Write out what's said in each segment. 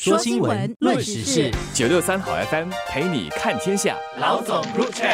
说新闻，论时事，九六三好 FM 陪你看天下。老总入场。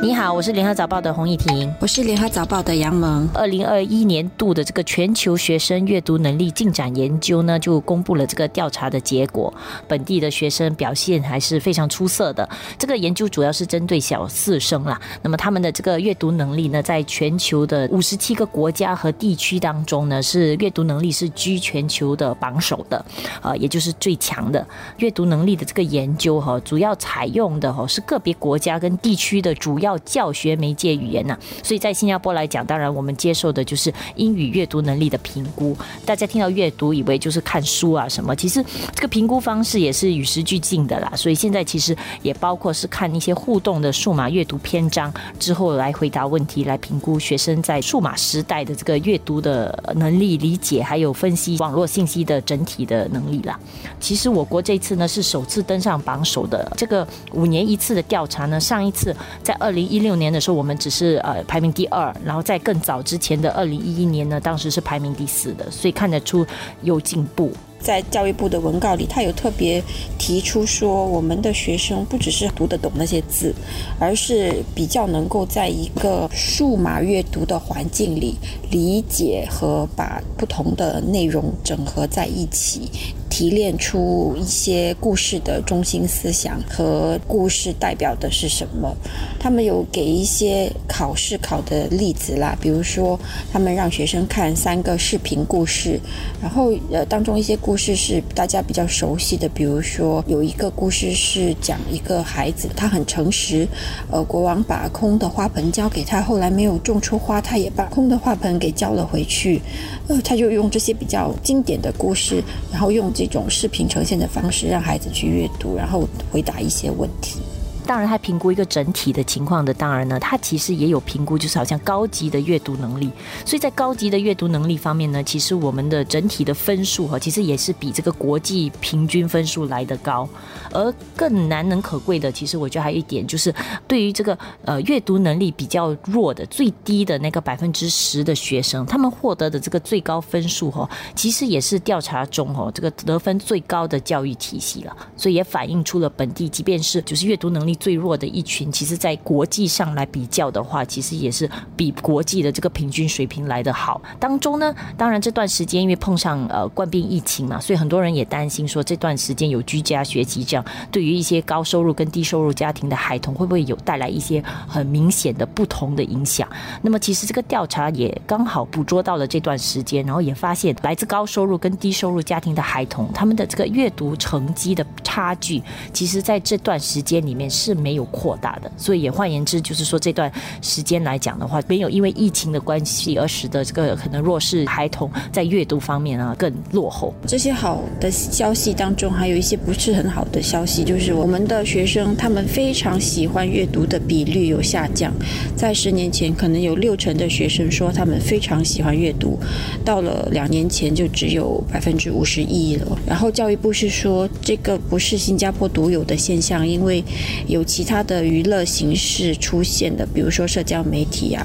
你好，我是联合早报的洪艺婷，我是联合早报的杨萌。二零二一年度的这个全球学生阅读能力进展研究呢，就公布了这个调查的结果。本地的学生表现还是非常出色的。这个研究主要是针对小四生啦，那么他们的这个阅读能力呢，在全球的五十七个国家和地区当中呢，是阅读能力是居全球的榜首的，呃，也就是最强的阅读能力的这个研究哈，主要采用的哈是个别国家跟地区的主要。要教学媒介语言呐，所以在新加坡来讲，当然我们接受的就是英语阅读能力的评估。大家听到阅读，以为就是看书啊什么，其实这个评估方式也是与时俱进的啦。所以现在其实也包括是看一些互动的数码阅读篇章之后来回答问题，来评估学生在数码时代的这个阅读的能力、理解还有分析网络信息的整体的能力啦。其实我国这次呢是首次登上榜首的这个五年一次的调查呢，上一次在二零。零一六年的时候，我们只是呃排名第二，然后在更早之前的二零一一年呢，当时是排名第四的，所以看得出有进步。在教育部的文告里，他有特别提出说，我们的学生不只是读得懂那些字，而是比较能够在一个数码阅读的环境里理解和把不同的内容整合在一起。提炼出一些故事的中心思想和故事代表的是什么？他们有给一些考试考的例子啦，比如说他们让学生看三个视频故事，然后呃当中一些故事是大家比较熟悉的，比如说有一个故事是讲一个孩子他很诚实，呃国王把空的花盆交给他，后来没有种出花，他也把空的花盆给交了回去，呃他就用这些比较经典的故事，然后用这。种视频呈现的方式，让孩子去阅读，然后回答一些问题。当然，他评估一个整体的情况的。当然呢，他其实也有评估，就是好像高级的阅读能力。所以在高级的阅读能力方面呢，其实我们的整体的分数哈，其实也是比这个国际平均分数来得高。而更难能可贵的，其实我觉得还有一点，就是对于这个呃阅读能力比较弱的、最低的那个百分之十的学生，他们获得的这个最高分数哈，其实也是调查中哈这个得分最高的教育体系了。所以也反映出了本地，即便是就是阅读能力。最弱的一群，其实，在国际上来比较的话，其实也是比国际的这个平均水平来得好。当中呢，当然这段时间因为碰上呃冠病疫情嘛，所以很多人也担心说，这段时间有居家学习，这样对于一些高收入跟低收入家庭的孩童，会不会有带来一些很明显的不同的影响？那么，其实这个调查也刚好捕捉到了这段时间，然后也发现来自高收入跟低收入家庭的孩童，他们的这个阅读成绩的差距，其实在这段时间里面是。是没有扩大的，所以也换言之，就是说这段时间来讲的话，没有因为疫情的关系而使得这个可能弱势孩童在阅读方面啊更落后。这些好的消息当中，还有一些不是很好的消息，就是我们的学生他们非常喜欢阅读的比率有下降。在十年前，可能有六成的学生说他们非常喜欢阅读，到了两年前就只有百分之五十一了。然后教育部是说，这个不是新加坡独有的现象，因为有。有其他的娱乐形式出现的，比如说社交媒体啊，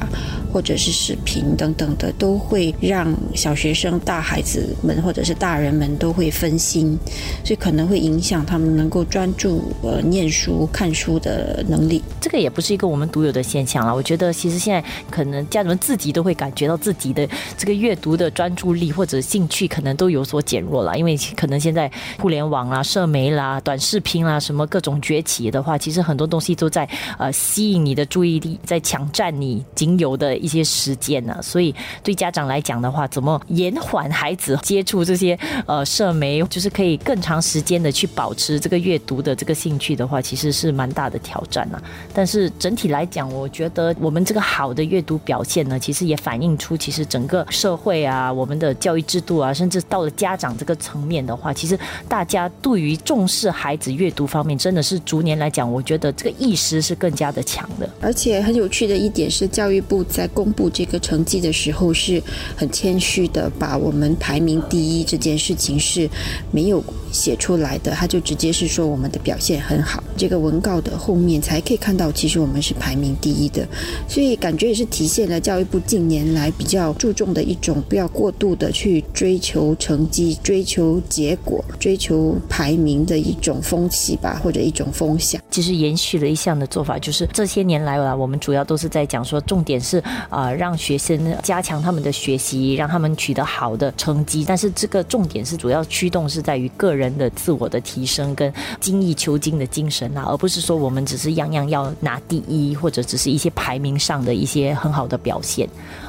或者是视频等等的，都会让小学生、大孩子们或者是大人们都会分心，所以可能会影响他们能够专注呃念书、看书的能力。这个也不是一个我们独有的现象了。我觉得其实现在可能家长们自己都会感觉到自己的这个阅读的专注力或者兴趣可能都有所减弱了，因为可能现在互联网啊、社媒啦、短视频啦什么各种崛起的话，其实。很多东西都在呃吸引你的注意力，在抢占你仅有的一些时间呢。所以对家长来讲的话，怎么延缓孩子接触这些呃社媒，就是可以更长时间的去保持这个阅读的这个兴趣的话，其实是蛮大的挑战呐。但是整体来讲，我觉得我们这个好的阅读表现呢，其实也反映出其实整个社会啊，我们的教育制度啊，甚至到了家长这个层面的话，其实大家对于重视孩子阅读方面，真的是逐年来讲我。觉得这个意识是更加的强的。而且很有趣的一点是，教育部在公布这个成绩的时候是很谦虚的，把我们排名第一这件事情是没有写出来的，他就直接是说我们的表现很好。这个文告的后面才可以看到，其实我们是排名第一的，所以感觉也是体现了教育部近年来比较注重的一种不要过度的去追求成绩、追求结果、追求排名的一种风气吧，或者一种风向。其实延续了一项的做法，就是这些年来啊，我们主要都是在讲说，重点是啊，让学生加强他们的学习，让他们取得好的成绩。但是这个重点是主要驱动是在于个人人的自我的提升跟精益求精的精神啊，而不是说我们只是样样要拿第一，或者只是一些排名上的一些很好的表现。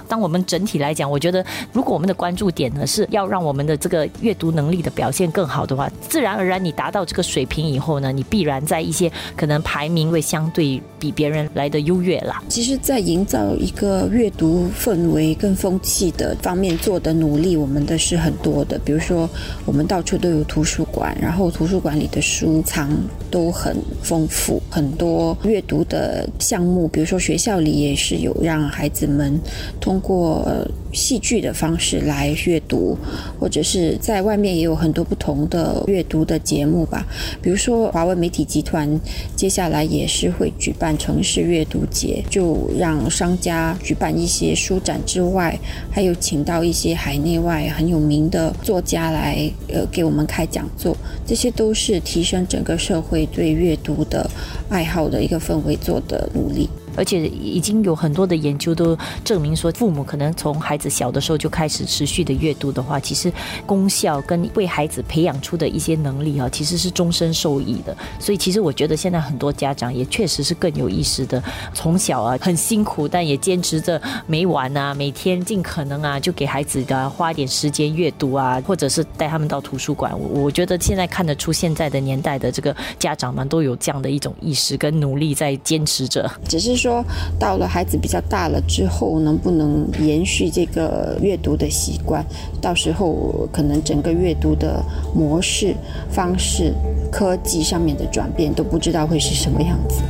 当我们整体来讲，我觉得如果我们的关注点呢是要让我们的这个阅读能力的表现更好的话，自然而然你达到这个水平以后呢，你必然在一些可能排名会相对比别人来的优越啦。其实，在营造一个阅读氛围跟风气的方面做的努力，我们的是很多的。比如说，我们到处都有图书馆，然后图书馆里的书藏都很丰富，很多阅读的项目。比如说，学校里也是有让孩子们通通过戏剧的方式来阅读，或者是在外面也有很多不同的阅读的节目吧。比如说，华为媒体集团接下来也是会举办城市阅读节，就让商家举办一些书展之外，还有请到一些海内外很有名的作家来，呃，给我们开讲座。这些都是提升整个社会对阅读的爱好的一个氛围做的努力。而且已经有很多的研究都证明说，父母可能从孩子小的时候就开始持续的阅读的话，其实功效跟为孩子培养出的一些能力啊，其实是终身受益的。所以其实我觉得现在很多家长也确实是更有意识的，从小啊很辛苦，但也坚持着没完啊，每天尽可能啊就给孩子的花点时间阅读啊，或者是带他们到图书馆。我觉得现在看得出现在的年代的这个家长们都有这样的一种意识跟努力在坚持着，只是。说到了孩子比较大了之后，能不能延续这个阅读的习惯？到时候可能整个阅读的模式、方式、科技上面的转变都不知道会是什么样子。